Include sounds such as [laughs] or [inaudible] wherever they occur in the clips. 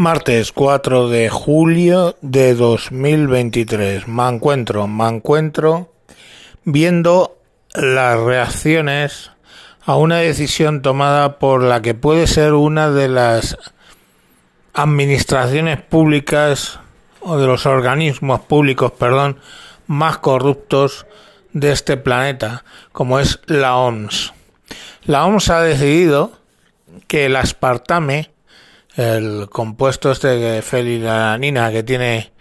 Martes 4 de julio de 2023. Me encuentro, me encuentro viendo las reacciones a una decisión tomada por la que puede ser una de las administraciones públicas o de los organismos públicos, perdón, más corruptos de este planeta, como es la OMS. La OMS ha decidido que el aspartame el compuesto este de fenilalanina que tiene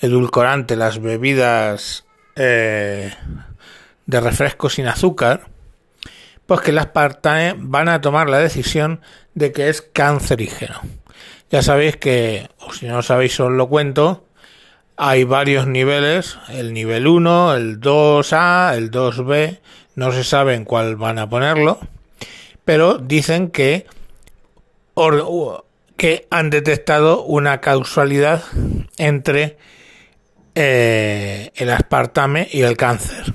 edulcorante las bebidas eh, de refresco sin azúcar, pues que las partanes van a tomar la decisión de que es cancerígeno. Ya sabéis que, o si no sabéis os lo cuento, hay varios niveles, el nivel 1, el 2A, el 2B, no se sabe en cuál van a ponerlo, pero dicen que que han detectado una causalidad entre eh, el aspartame y el cáncer.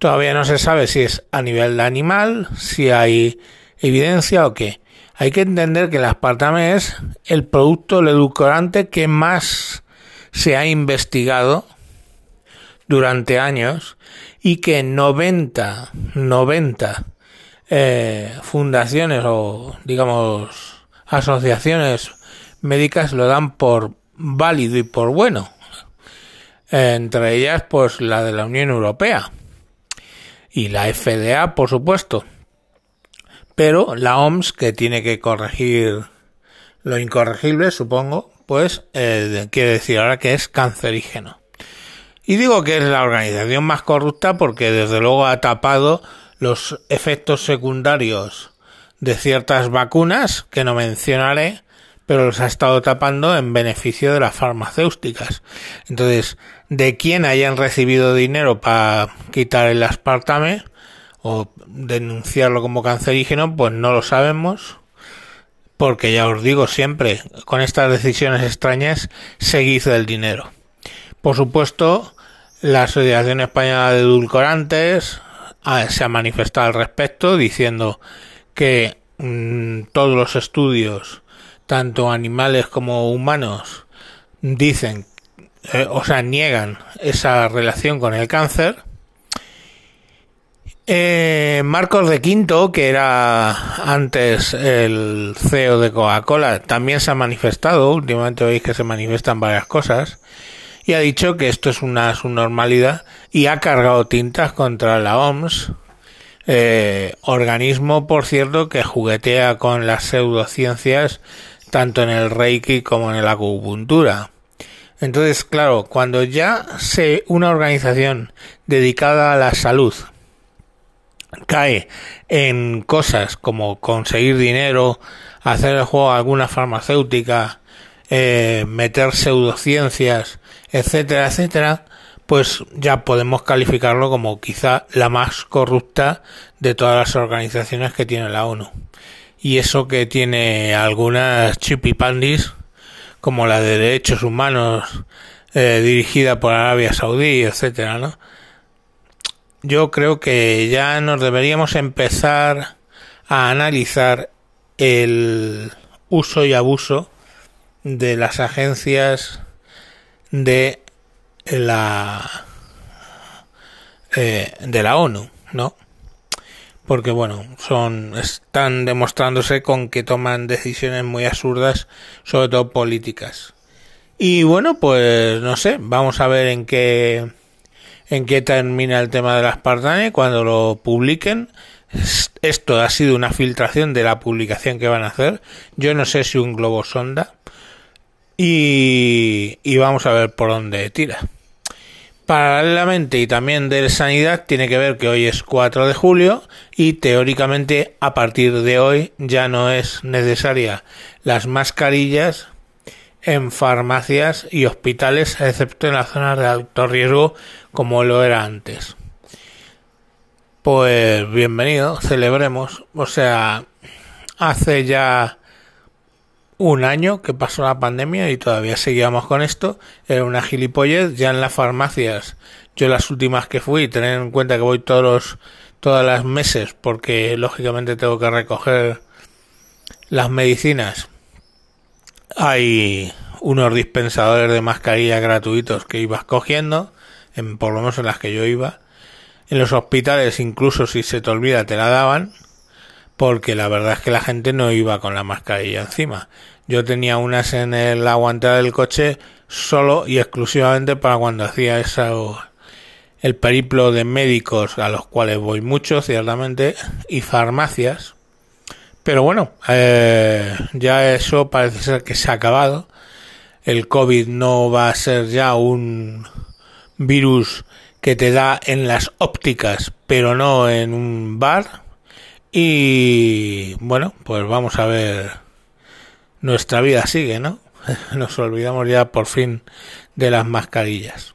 Todavía no se sabe si es a nivel de animal, si hay evidencia o qué. Hay que entender que el aspartame es el producto, el edulcorante que más se ha investigado durante años y que 90, 90 eh, fundaciones o digamos asociaciones médicas lo dan por válido y por bueno. Entre ellas, pues la de la Unión Europea y la FDA, por supuesto. Pero la OMS, que tiene que corregir lo incorregible, supongo, pues eh, quiere decir ahora que es cancerígeno. Y digo que es la organización más corrupta porque desde luego ha tapado los efectos secundarios de ciertas vacunas que no mencionaré, pero los ha estado tapando en beneficio de las farmacéuticas. Entonces, de quién hayan recibido dinero para quitar el aspartame o denunciarlo como cancerígeno, pues no lo sabemos. Porque ya os digo siempre, con estas decisiones extrañas, seguid el dinero. Por supuesto, la Asociación Española de Edulcorantes ah, se ha manifestado al respecto diciendo que mm, todos los estudios, tanto animales como humanos, dicen, eh, o sea, niegan esa relación con el cáncer. Eh, Marcos de Quinto, que era antes el CEO de Coca-Cola, también se ha manifestado, últimamente veis que se manifiestan varias cosas, y ha dicho que esto es una subnormalidad y ha cargado tintas contra la OMS eh, organismo, por cierto, que juguetea con las pseudociencias tanto en el Reiki como en la acupuntura. Entonces, claro, cuando ya se una organización dedicada a la salud cae en cosas como conseguir dinero, hacer el juego a alguna farmacéutica, eh, meter pseudociencias, etcétera, etcétera, pues ya podemos calificarlo como quizá la más corrupta de todas las organizaciones que tiene la ONU. Y eso que tiene algunas chipipandis, como la de derechos humanos eh, dirigida por Arabia Saudí, etcétera, ¿no? Yo creo que ya nos deberíamos empezar a analizar el uso y abuso de las agencias de la eh, de la ONU, ¿no? Porque bueno, son están demostrándose con que toman decisiones muy absurdas, sobre todo políticas. Y bueno, pues no sé, vamos a ver en qué en qué termina el tema de las Partanes cuando lo publiquen. Esto ha sido una filtración de la publicación que van a hacer. Yo no sé si un globo sonda y, vamos a ver por dónde tira. Paralelamente y también de sanidad tiene que ver que hoy es 4 de julio y teóricamente a partir de hoy ya no es necesaria las mascarillas en farmacias y hospitales excepto en las zonas de alto riesgo como lo era antes. Pues bienvenido, celebremos. O sea, hace ya un año que pasó la pandemia y todavía seguíamos con esto. Era una gilipollez. Ya en las farmacias, yo las últimas que fui, tener en cuenta que voy todos los, todas las meses porque lógicamente tengo que recoger las medicinas hay unos dispensadores de mascarilla gratuitos que ibas cogiendo, en, por lo menos en las que yo iba. En los hospitales, incluso si se te olvida, te la daban, porque la verdad es que la gente no iba con la mascarilla encima. Yo tenía unas en el, la guantera del coche solo y exclusivamente para cuando hacía eso, el periplo de médicos a los cuales voy mucho, ciertamente, y farmacias. Pero bueno, eh, ya eso parece ser que se ha acabado. El COVID no va a ser ya un virus que te da en las ópticas, pero no en un bar. Y bueno, pues vamos a ver. Nuestra vida sigue, ¿no? [laughs] Nos olvidamos ya por fin de las mascarillas.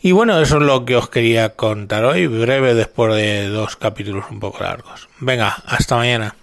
Y bueno, eso es lo que os quería contar hoy, breve después de dos capítulos un poco largos. Venga, hasta mañana.